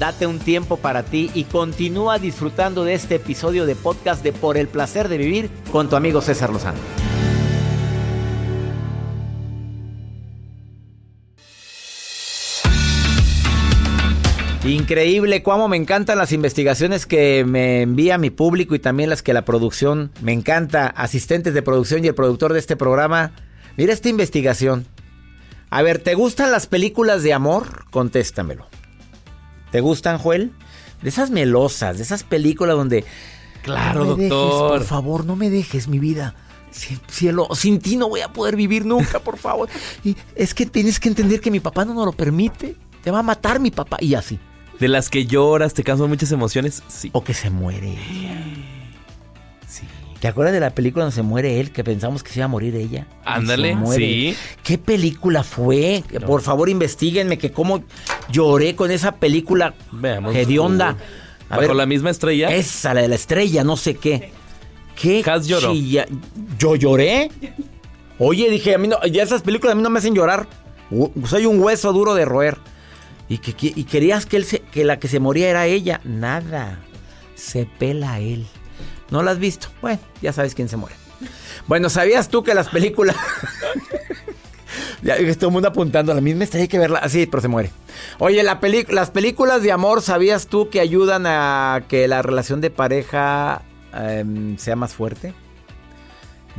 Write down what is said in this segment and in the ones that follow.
date un tiempo para ti y continúa disfrutando de este episodio de podcast de Por el placer de vivir con tu amigo César Lozano. Increíble cómo me encantan las investigaciones que me envía mi público y también las que la producción me encanta, asistentes de producción y el productor de este programa. Mira esta investigación. A ver, ¿te gustan las películas de amor? Contéstamelo. ¿Te gustan, Joel? De esas melosas, de esas películas donde... Claro, no me doctor. por favor, no me dejes mi vida. Cielo, sin ti no voy a poder vivir nunca, por favor. Y es que tienes que entender que mi papá no nos lo permite. Te va a matar mi papá. Y así. De las que lloras, te causan muchas emociones, sí. O que se muere. Sí. ¿Te acuerdas de la película donde se muere él? Que pensamos que se iba a morir ella. Ándale, sí. ¿Qué película fue? Por favor, investiguenme que cómo lloré con esa película Veamos. hedionda. A ¿Bajo ver, la misma estrella? esa, la de la estrella, no sé qué. ¿Qué? Has lloró. ¿Yo lloré? Oye, dije, a mí no, ya esas películas a mí no me hacen llorar. Soy un hueso duro de roer. Y, que, que- y querías que, él se- que la que se moría era ella. Nada. Se pela él. ¿No la has visto? Bueno, ya sabes quién se muere. Bueno, ¿sabías tú que las películas... ya todo el mundo apuntando a la misma estrella, hay que verla. Así, pero se muere. Oye, la las películas de amor, ¿sabías tú que ayudan a que la relación de pareja em, sea más fuerte?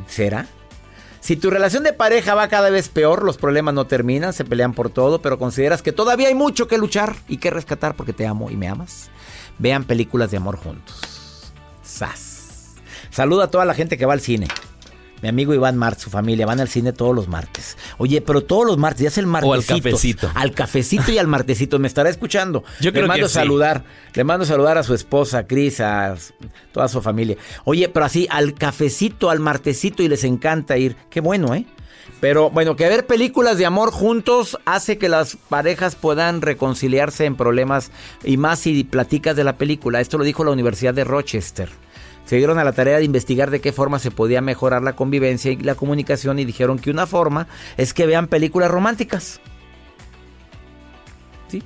¿Será? Si tu relación de pareja va cada vez peor, los problemas no terminan, se pelean por todo, pero consideras que todavía hay mucho que luchar y que rescatar porque te amo y me amas, vean películas de amor juntos. ¡Sas! Saluda a toda la gente que va al cine. Mi amigo Iván Mart, su familia, van al cine todos los martes. Oye, pero todos los martes, ya es el O al martesito. cafecito. Al cafecito y al martesito. Me estará escuchando. Yo Le creo que mando sí. saludar. Le mando saludar a su esposa, a Cris, a toda su familia. Oye, pero así, al cafecito, al martesito y les encanta ir. Qué bueno, ¿eh? Pero bueno, que ver películas de amor juntos hace que las parejas puedan reconciliarse en problemas y más si platicas de la película. Esto lo dijo la Universidad de Rochester. Se dieron a la tarea de investigar de qué forma se podía mejorar la convivencia y la comunicación y dijeron que una forma es que vean películas románticas. ¿Sí?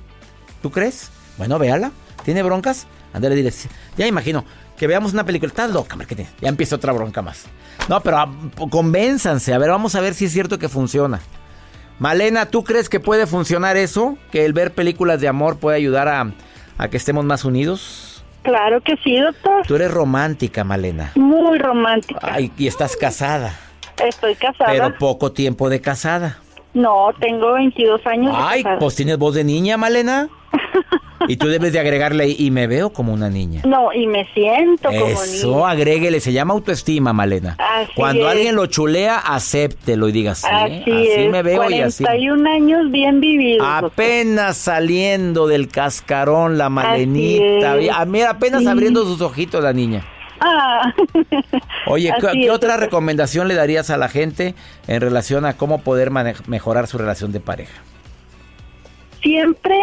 ¿Tú crees? Bueno, véala. ¿Tiene broncas? Ándale, dile. sí. Ya imagino. Que veamos una película. Estás loca, Marquete. Ya empieza otra bronca más. No, pero ah, p- convénzanse. A ver, vamos a ver si es cierto que funciona. Malena, ¿tú crees que puede funcionar eso? ¿Que el ver películas de amor puede ayudar a, a que estemos más unidos? Claro que sí, doctor. Tú eres romántica, Malena. Muy romántica. Ay, y estás casada. Estoy casada. Pero poco tiempo de casada. No, tengo 22 años. de Ay, casada. pues tienes voz de niña, Malena. Y tú debes de agregarle y me veo como una niña. No, y me siento como Eso, niña. agréguele, se llama autoestima, Malena. Así Cuando es. alguien lo chulea, acéptelo y diga sí. Así, así es. me veo y así. 41 años bien vividos. Apenas saliendo del cascarón la Malenita. A mí apenas Sí. abriendo sus ojitos la niña. Ah. Oye, ¿qué, otra recomendación le darías a la gente en relación a cómo poder mejorar su relación de pareja? Siempre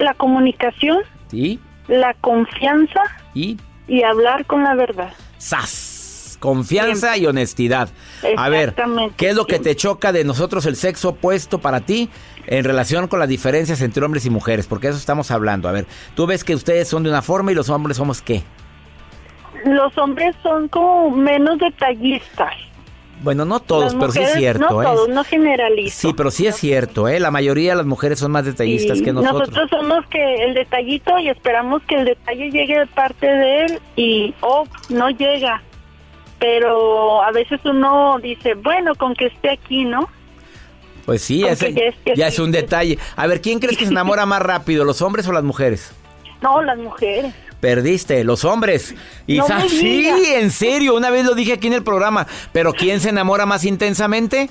la comunicación, ¿Sí? la confianza Y y hablar con la verdad. ¡Sas! Confianza y honestidad. A ver, ¿qué es lo que te choca de nosotros el sexo opuesto para ti en relación con las diferencias entre hombres y mujeres? Porque eso estamos hablando. A ver, tú ves que ustedes son de una forma y los hombres somos qué? Los hombres son como menos detallistas. Bueno, no todos, pero sí es cierto. No ¿eh? todos, no generalizo. Sí, pero sí es cierto, ¿eh? La mayoría de las mujeres son más detallistas Sí, que nosotros. Nosotros somos que el detallito y esperamos que el detalle llegue de parte de él y, oh, no llega. Pero a veces uno dice, bueno, con que esté aquí, ¿no? Pues sí, ya ya es un detalle. A ver, ¿quién crees que se enamora más rápido, los hombres o las mujeres? No, las mujeres. Perdiste, los hombres. Y No sí, en serio, una vez lo dije aquí en el programa. Pero ¿quién se enamora más intensamente?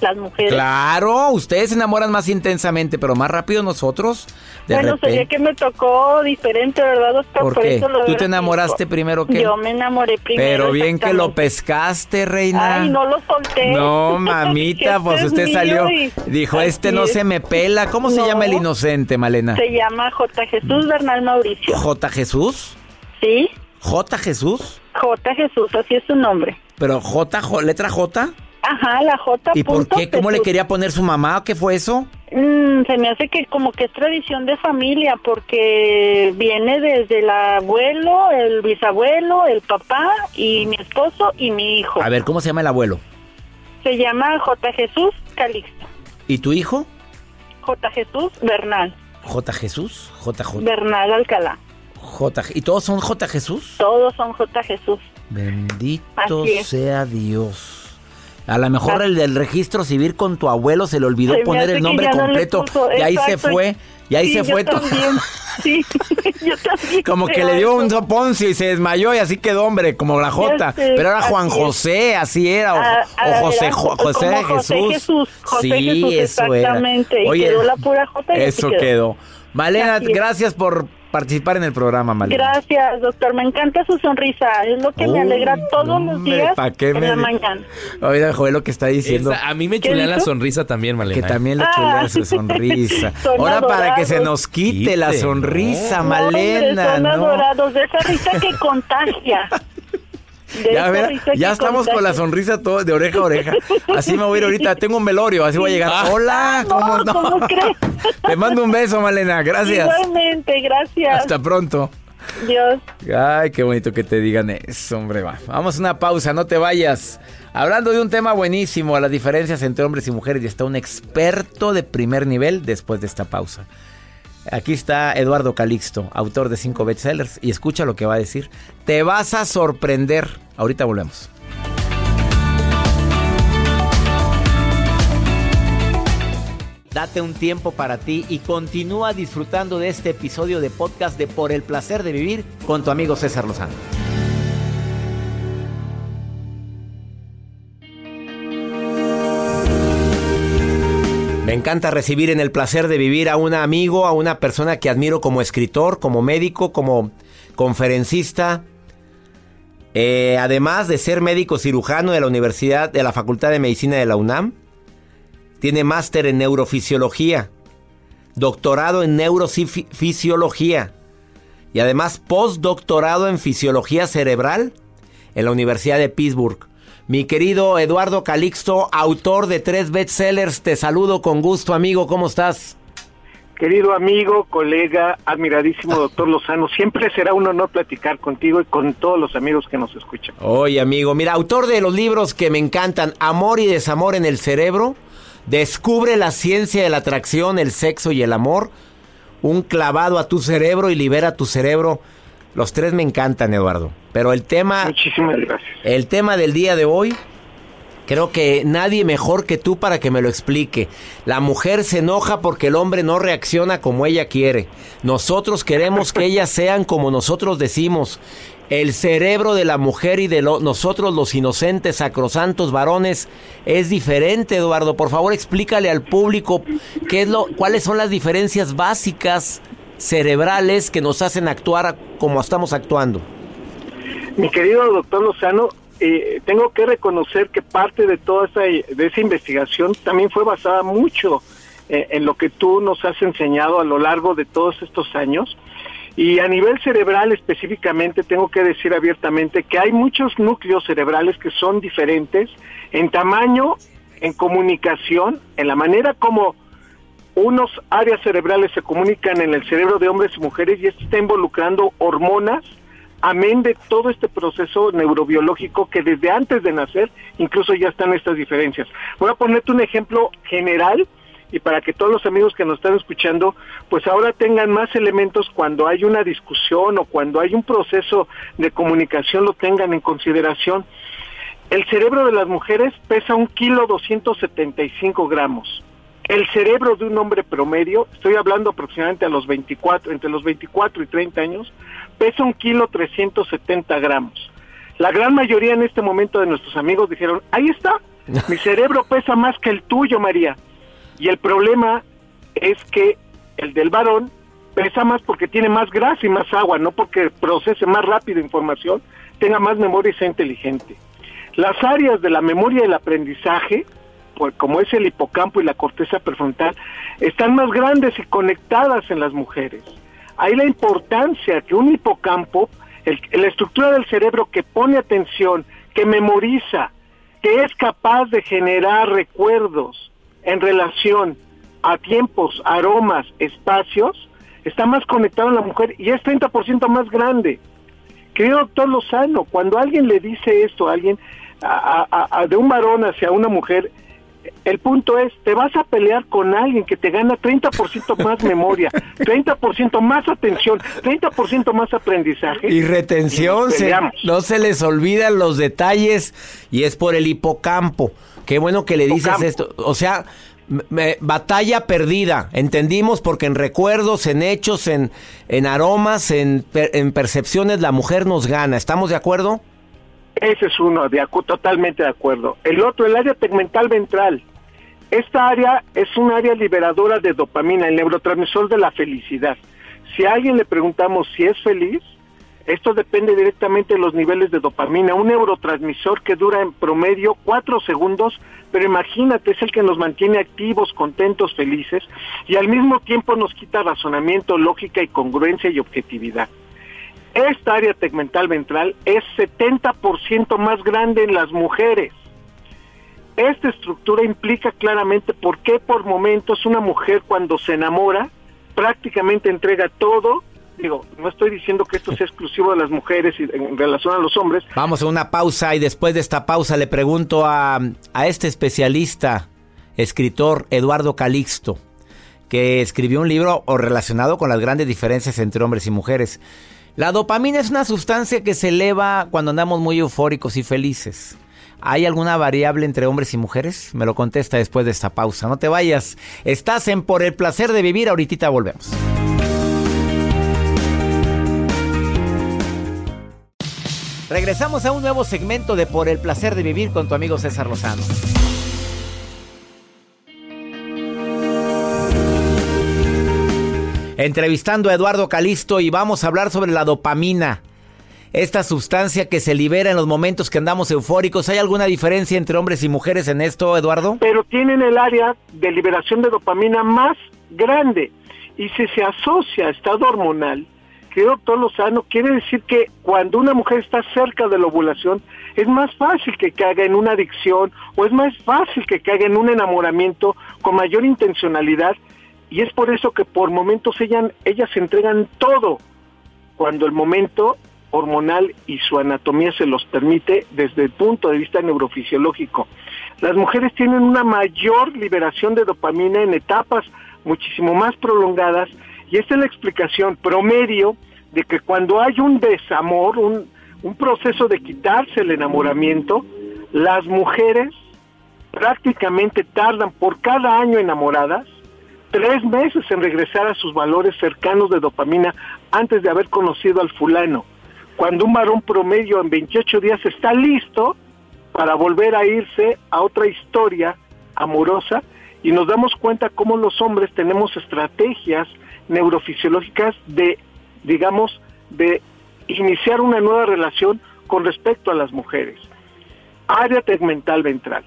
Las mujeres. Claro, ustedes se enamoran más intensamente, pero más rápido nosotros. De bueno, sería que me tocó diferente, ¿verdad, doctor? ¿Por qué? eso lo ¿Tú te enamoraste primero que? Yo me enamoré primero. Pero bien que lo pescaste, reina. Ay, no lo solté. No, mamita, Este pues es usted salió. y- Dijo, este no es. se me pela. ¿Cómo se llama el inocente, Malena? Se llama J. Jesús Bernal Mauricio. J. Jesús. ¿Sí? J. Jesús. J. Jesús, así es su nombre. Pero J, J- letra J. Ajá, la J. ¿Y por qué? ¿Cómo le quería poner su mamá? ¿Qué fue eso? Mm, se me hace que como que es tradición de familia porque viene desde el abuelo, el bisabuelo, el papá y mi esposo y mi hijo. A ver, ¿cómo se llama el abuelo? Se llama J. Jesús Calixto. ¿Y tu hijo? J. Jesús Bernal. J. Jesús, JJ. Bernal Alcalá. J. ¿Y todos son J. Jesús? Todos son J. Jesús. Bendito sea Dios. A lo mejor el del registro civil con tu abuelo se le olvidó Se poner el nombre no completo y ahí se fue. Y ahí Sí, se fue todo. también. Sí, yo también. Como que le dio un soponcio y se desmayó y así quedó, hombre, como la J. sé, Pero era Juan así. José, así era. O, Ah, o ah, José, era José José Jesús. Jesús, José sí, Jesús, eso era. exactamente, y quedó la pura J y Eso quedó. quedó. Malena, gracias por participar en el programa, Malena. Gracias, doctor. Me encanta su sonrisa. Es lo que me alegra todos los días ¿pa' qué en me la mañana. Oiga, Joel, lo que está diciendo. Esa- a mí me ¿Qué chulea la sonrisa también, Malena. Que ¿eh? también le Ah. chulea su sonrisa. Son Ahora para que se nos quite la sonrisa, No, hombre, Malena. son ¿no? adorados de esa risa que contagia. Ya, ver, estamos con la sonrisa todo, de oreja a oreja. Así me voy a ir ahorita. Tengo un velorio, así voy a llegar. Ah. Hola, ¿cómo No, no? ¿cómo crees? Te mando un beso, Malena. Gracias. Igualmente, gracias. Hasta pronto. Dios. Ay, qué bonito que te digan eso, hombre. Va. Vamos a una pausa, no te vayas. Hablando de un tema buenísimo, las diferencias entre hombres y mujeres, y está un experto de primer nivel después de esta pausa. Aquí está Eduardo Calixto, autor de cinco bestsellers, y escucha lo que va a decir. Te vas a sorprender. Ahorita volvemos. Date un tiempo para ti y continúa disfrutando de este episodio de podcast de Por el placer de vivir con tu amigo César Lozano. Me encanta recibir en el placer de vivir a un amigo, a una persona que admiro como escritor, como médico, como conferencista. Eh, además de ser médico cirujano de la Universidad de la Facultad de Medicina de la UNAM, tiene máster en neurofisiología, doctorado en neurofisiología y además postdoctorado en fisiología cerebral en la Universidad de Pittsburgh. Mi querido Eduardo Calixto, autor de tres bestsellers, te saludo con gusto, amigo, ¿cómo estás? Querido amigo, colega, admiradísimo doctor Lozano, siempre será un honor platicar contigo y con todos los amigos que nos escuchan. Oye, amigo, mira, autor de los libros que me encantan, Amor y Desamor en el Cerebro, Descubre la ciencia de la atracción, el sexo y el amor, un clavado a tu cerebro y libera tu cerebro. Los tres me encantan, Eduardo. Pero el tema, Muchísimas gracias. el tema del día de hoy, creo que nadie mejor que tú para que me lo explique. La mujer se enoja porque el hombre no reacciona como ella quiere. Nosotros queremos que ellas sean como nosotros decimos. El cerebro de la mujer y de lo- nosotros los inocentes, sacrosantos varones es diferente, Eduardo. Por favor, explícale al público qué es lo, cuáles son las diferencias básicas cerebrales que nos hacen actuar como estamos actuando. Mi querido doctor Lozano, eh, tengo que reconocer que parte de toda esa, de esa investigación también fue basada mucho eh, en lo que tú nos has enseñado a lo largo de todos estos años. Y a nivel cerebral específicamente tengo que decir abiertamente que hay muchos núcleos cerebrales que son diferentes en tamaño, en comunicación, en la manera como unos áreas cerebrales se comunican en el cerebro de hombres y mujeres y esto está involucrando hormonas, amén de todo este proceso neurobiológico que desde antes de nacer incluso ya están estas diferencias. Voy a ponerte un ejemplo general y para que todos los amigos que nos están escuchando pues ahora tengan más elementos cuando hay una discusión o cuando hay un proceso de comunicación lo tengan en consideración. El cerebro de las mujeres pesa un kilo 275 gramos. El cerebro de un hombre promedio, estoy hablando aproximadamente a los 24, entre los 24 y 30 años, pesa un kilo 370 gramos. La gran mayoría en este momento de nuestros amigos dijeron, ahí está, mi cerebro pesa más que el tuyo, María. Y el problema es que el del varón pesa más porque tiene más grasa y más agua, no porque procese más rápido información, tenga más memoria y sea inteligente. Las áreas de la memoria y el aprendizaje, pues, como es el hipocampo y la corteza prefrontal, están más grandes y conectadas en las mujeres. Hay la importancia que un hipocampo, el- la estructura del cerebro que pone atención, que memoriza, que es capaz de generar recuerdos en relación a tiempos, aromas, espacios, está más conectado a la mujer y es 30% más grande. Querido doctor Lozano, cuando alguien le dice esto a alguien, de un varón hacia una mujer, el punto es, te vas a pelear con alguien que te gana 30% más memoria, 30% más atención, 30% más aprendizaje. Y retención, no se les olvidan los detalles y es por el hipocampo. Qué bueno que le dices esto. O sea, batalla perdida, entendimos, porque en recuerdos, en hechos, en, en aromas, en, en percepciones, la mujer nos gana. ¿Estamos de acuerdo? Ese es uno, de totalmente de acuerdo. El otro, el área tegmental ventral. Esta área es un área liberadora de dopamina, el neurotransmisor de la felicidad. Si a alguien le preguntamos si es feliz, esto depende directamente de los niveles de dopamina, un neurotransmisor que dura en promedio cuatro segundos, pero imagínate, es el que nos mantiene activos, contentos, felices, y al mismo tiempo nos quita razonamiento, lógica y congruencia y objetividad. Esta área tegmental ventral es 70% más grande en las mujeres. Esta estructura implica claramente por qué por momentos una mujer cuando se enamora prácticamente entrega todo. Digo, no estoy diciendo que esto sea exclusivo de las mujeres y en relación a los hombres. Vamos a una pausa y después de esta pausa le pregunto a, a este especialista, escritor Eduardo Calixto, que escribió un libro relacionado con las grandes diferencias entre hombres y mujeres. La dopamina es una sustancia que se eleva cuando andamos muy eufóricos y felices. ¿Hay alguna variable entre hombres y mujeres? Me lo contesta después de esta pausa. No te vayas. Estás en Por el placer de vivir. Ahorita volvemos. Regresamos a un nuevo segmento de Por el placer de vivir con tu amigo César Lozano. Entrevistando a Eduardo Calisto y vamos a hablar sobre la dopamina. Esta sustancia que se libera en los momentos que andamos eufóricos. ¿Hay alguna diferencia entre hombres y mujeres en esto, Eduardo? Pero tienen el área de liberación de dopamina más grande. Y si se asocia a estado hormonal, que doctor Lozano, quiere decir que cuando una mujer está cerca de la ovulación, es más fácil que caiga en una adicción o es más fácil que caiga en un enamoramiento con mayor intencionalidad y es por eso que por momentos ellas, ellas entregan todo, cuando el momento hormonal y su anatomía se los permite desde el punto de vista neurofisiológico. Las mujeres tienen una mayor liberación de dopamina en etapas muchísimo más prolongadas y esta es la explicación promedio de que cuando hay un desamor, un, un proceso de quitarse el enamoramiento, las mujeres prácticamente tardan por cada año enamoradas tres meses en regresar a sus valores cercanos de dopamina antes de haber conocido al fulano. Cuando un varón promedio en 28 días está listo para volver a irse a otra historia amorosa y nos damos cuenta cómo los hombres tenemos estrategias neurofisiológicas de, digamos, de iniciar una nueva relación con respecto a las mujeres. Área tegmental ventral.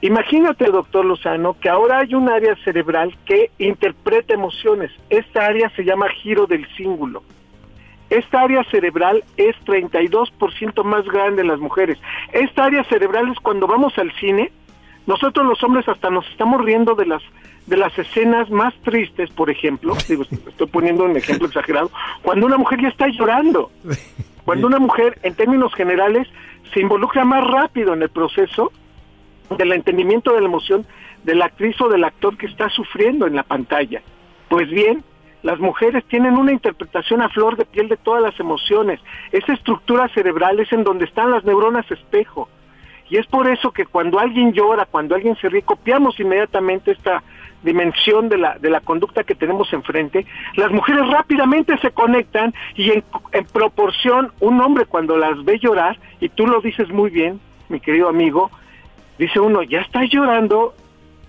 Imagínate, doctor Lozano, que ahora hay un área cerebral que interpreta emociones. Esta área se llama giro del cíngulo. Esta área cerebral es 32% más grande en las mujeres. Esta área cerebral es cuando vamos al cine, nosotros los hombres hasta nos estamos riendo de las de las escenas más tristes, por ejemplo, digo, estoy poniendo un ejemplo exagerado, cuando una mujer ya está llorando. Cuando una mujer, en términos generales, se involucra más rápido en el proceso del entendimiento de la emoción de la actriz o del actor que está sufriendo en la pantalla. Pues bien, las mujeres tienen una interpretación a flor de piel de todas las emociones. Esa estructura cerebral es en donde están las neuronas espejo. Y es por eso que cuando alguien llora, cuando alguien se ríe, copiamos inmediatamente esta dimensión de la, de la conducta que tenemos enfrente. Las mujeres rápidamente se conectan y en, en proporción, un hombre cuando las ve llorar, y tú lo dices muy bien, mi querido amigo, dice uno, ya está llorando,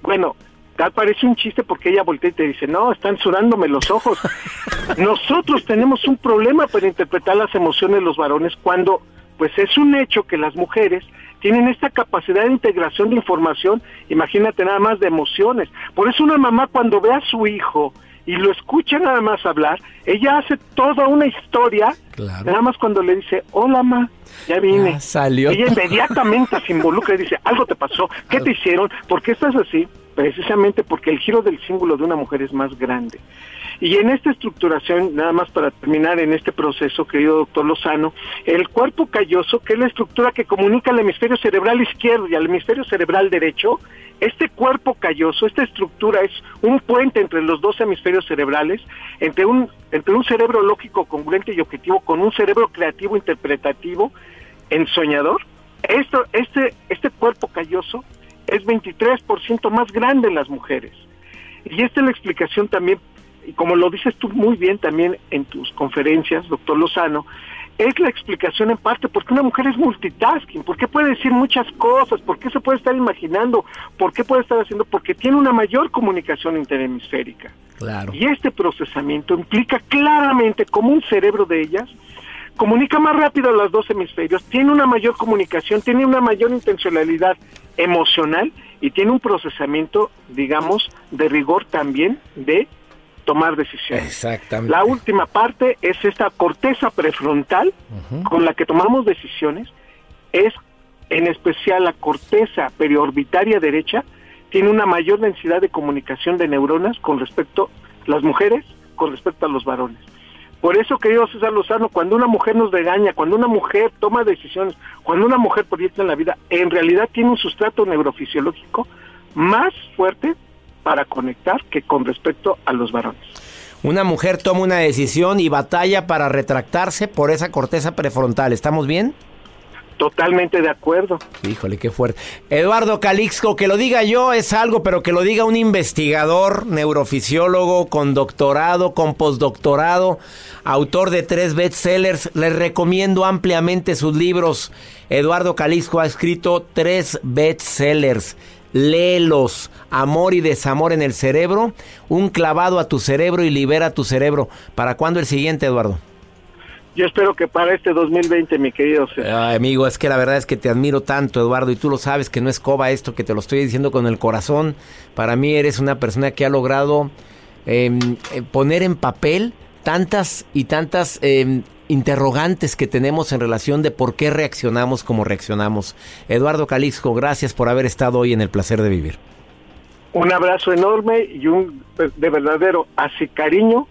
bueno, tal parece un chiste porque ella voltea y te dice, no, están sudándome los ojos. Nosotros tenemos un problema para interpretar las emociones de los varones cuando, pues es un hecho que las mujeres tienen esta capacidad de integración de información, imagínate nada más de emociones. Por eso una mamá cuando ve a su hijo y lo escucha nada más hablar, ella hace toda una historia, nada más cuando le dice, hola ma, ya vine. Ya salió. Ella inmediatamente se involucra y dice, algo te pasó, ¿qué te hicieron? ¿Por qué estás así? precisamente porque el giro del símbolo de una mujer es más grande. Y en esta estructuración, nada más para terminar en este proceso, querido doctor Lozano, el cuerpo calloso, que es la estructura que comunica al hemisferio cerebral izquierdo y al hemisferio cerebral derecho, este cuerpo calloso, esta estructura es un puente entre los dos hemisferios cerebrales, entre un, entre un cerebro lógico, congruente y objetivo, con un cerebro creativo, interpretativo, ensoñador. Esto, este, este cuerpo calloso es 23% más grande en las mujeres. Y esta es la explicación también y como lo dices tú muy bien también en tus conferencias, doctor Lozano, es la explicación en parte porque una mujer es multitasking, porque puede decir muchas cosas, porque se puede estar imaginando, por qué puede estar haciendo, porque tiene una mayor comunicación interhemisférica. Claro. Y este procesamiento implica claramente como un cerebro de ellas comunica más rápido a los dos hemisferios, tiene una mayor comunicación, tiene una mayor intencionalidad emocional y tiene un procesamiento, digamos, de rigor también de tomar decisiones. Exactamente. La última parte es esta corteza prefrontal con la que tomamos decisiones, es en especial la corteza periorbitaria derecha, tiene una mayor densidad de comunicación de neuronas con respecto a las mujeres, con respecto a los varones. Por eso, querido César Lozano, cuando una mujer nos regaña, cuando una mujer toma decisiones, cuando una mujer proyecta en la vida, en realidad tiene un sustrato neurofisiológico más fuerte para conectar que con respecto a los varones. Una mujer toma una decisión y batalla para retractarse por esa corteza prefrontal. ¿Estamos bien? Totalmente de acuerdo. Híjole, qué fuerte. Eduardo Calixco, que lo diga yo es algo, pero que lo diga un investigador, neurofisiólogo, con doctorado, con postdoctorado, autor de tres bestsellers. Les recomiendo ampliamente sus libros. Eduardo Calixco ha escrito tres bestsellers léelos. Amor y desamor en el cerebro. Un clavado a tu cerebro y libera tu cerebro. ¿Para cuándo el siguiente, Eduardo? Yo espero que para este 2020, mi querido. Ay, amigo, es que la verdad es que te admiro tanto, Eduardo, y tú lo sabes que no es coba esto, que te lo estoy diciendo con el corazón. Para mí eres una persona que ha logrado em, eh, poner en papel tantas y tantas eh, interrogantes que tenemos en relación de por qué reaccionamos como reaccionamos. Eduardo Calixco, gracias por haber estado hoy en el placer de vivir. Un abrazo enorme y un de verdadero así cariño.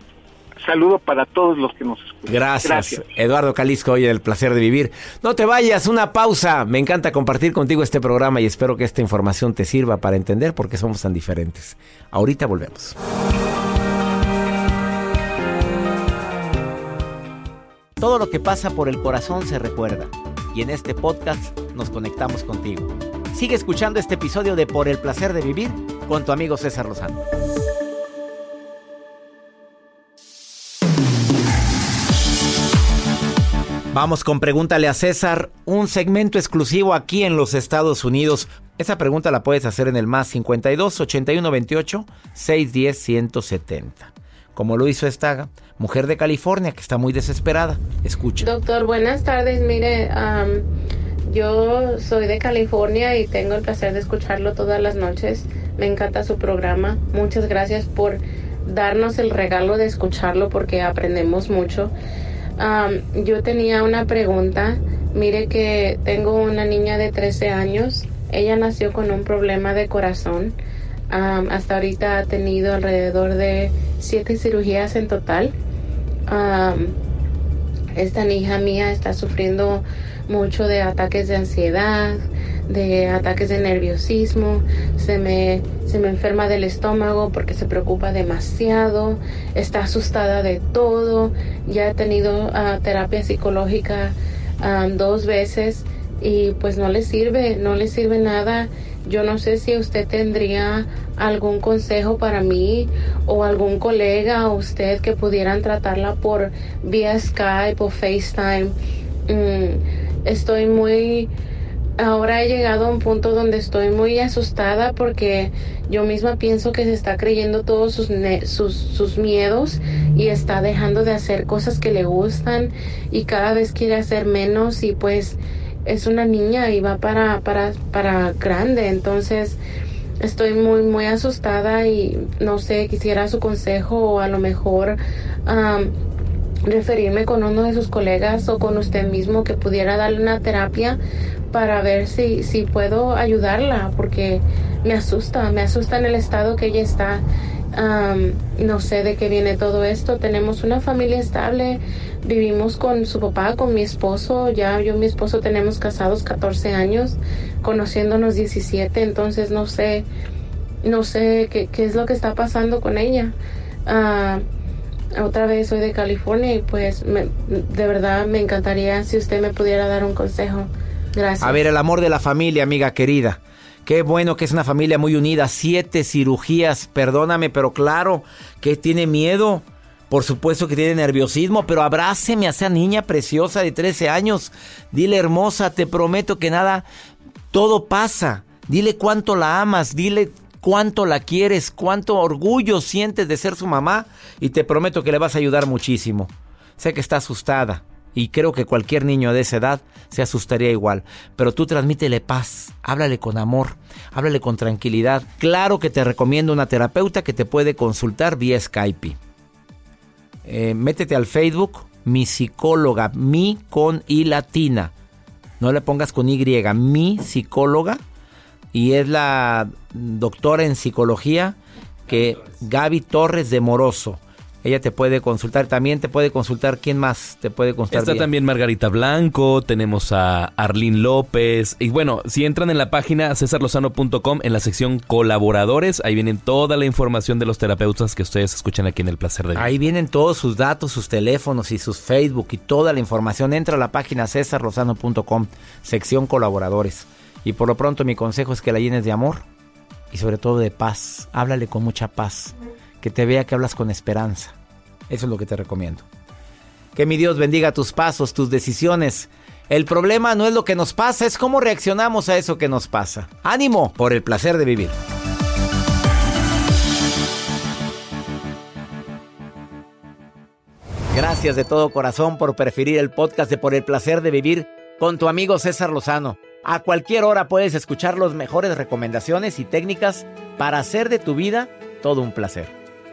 Saludo para todos los que nos escuchan. Gracias. Eduardo Calisco, hoy en el placer de vivir. No te vayas, una pausa. Me encanta compartir contigo este programa y espero que esta información te sirva para entender por qué somos tan diferentes. Ahorita volvemos. Todo lo que pasa por el corazón se recuerda y en este podcast nos conectamos contigo. Sigue escuchando este episodio de Por el placer de vivir con tu amigo César Lozano. Vamos con Pregúntale a César, un segmento exclusivo aquí en los Estados Unidos. Esa pregunta la puedes hacer en el más 52 81 28 610 170 como lo hizo esta mujer de California que está muy desesperada. Escucha. Doctor, buenas tardes. Mire, yo soy de California y tengo el placer de escucharlo todas las noches. Me encanta su programa. Muchas gracias por darnos el regalo de escucharlo porque aprendemos mucho. yo tenía una pregunta. Mire que tengo una niña de 13 años. Ella nació con un problema de corazón hasta ahorita ha tenido alrededor de siete cirugías en total. esta hija mía está sufriendo mucho de ataques de ansiedad, de ataques de nerviosismo, se me, se me enferma del estómago porque se preocupa demasiado, está asustada de todo, ya he tenido ah, terapia psicológica dos veces y pues no le sirve, no le sirve nada yo no sé si usted tendría algún consejo para mí o algún colega o usted que pudieran tratarla por vía Skype o FaceTime. Mm, estoy muy... Ahora he llegado a un punto donde estoy muy asustada porque yo misma pienso que se está creyendo todos sus, sus, sus, miedos y está dejando de hacer cosas que le gustan y cada vez quiere hacer menos y pues es una niña y va para, para, para grande, entonces estoy muy, muy asustada y no sé, quisiera su consejo o a lo mejor referirme con uno de sus colegas o con usted mismo que pudiera darle una terapia para ver si, si puedo ayudarla, porque me asusta, me asusta en el estado que ella está. No sé de qué viene todo esto. Tenemos una familia estable, vivimos con su papá, con mi esposo. Ya yo y mi esposo tenemos casados 14 años, conociéndonos 17, entonces no sé, no sé qué, es lo que está pasando con ella. Ah, otra vez soy de California y pues de verdad me encantaría si usted me pudiera dar un consejo. Gracias. A ver, el amor de la familia, amiga querida. Qué bueno que es una familia muy unida. Siete cirugías, perdóname, pero claro que tiene miedo. Por supuesto que tiene nerviosismo, pero abráceme a esa niña preciosa de 13 años. Dile hermosa, te prometo que nada, todo pasa. Dile cuánto la amas, dile cuánto la quieres, cuánto orgullo sientes de ser su mamá y te prometo que le vas a ayudar muchísimo. Sé que está asustada, y creo que cualquier niño de esa edad se asustaría igual. Pero tú transmítele paz, háblale con amor, háblale con tranquilidad. Claro que te recomiendo una terapeuta que te puede consultar vía Skype. Eh, métete al Facebook, mi psicóloga, mi con I latina. No le pongas con Y, mi psicóloga. Y es la doctora en psicología que Gaby Torres de Moroso. Ella te puede consultar, también te puede consultar, ¿quién más te puede consultar? Está también Margarita Blanco, tenemos a Arlín López. Y bueno, si entran en la página cesarlozano.com, en la sección colaboradores, ahí vienen toda la información de los terapeutas que ustedes escuchan aquí en El Placer de Vivir. Ahí vienen todos sus datos, sus teléfonos y sus Facebook y toda la información. Entra a la página cesarlozano.com, sección colaboradores. Y por lo pronto mi consejo es que la llenes de amor y sobre todo de paz. Háblale con mucha paz que te vea que hablas con esperanza. Eso es lo que te recomiendo. Que mi Dios bendiga tus pasos, tus decisiones. El problema no es lo que nos pasa, es cómo reaccionamos a eso que nos pasa. Ánimo por el placer de vivir. Gracias de todo corazón por preferir el podcast de Por el placer de vivir con tu amigo César Lozano. A cualquier hora puedes escuchar las mejores recomendaciones y técnicas para hacer de tu vida todo un placer.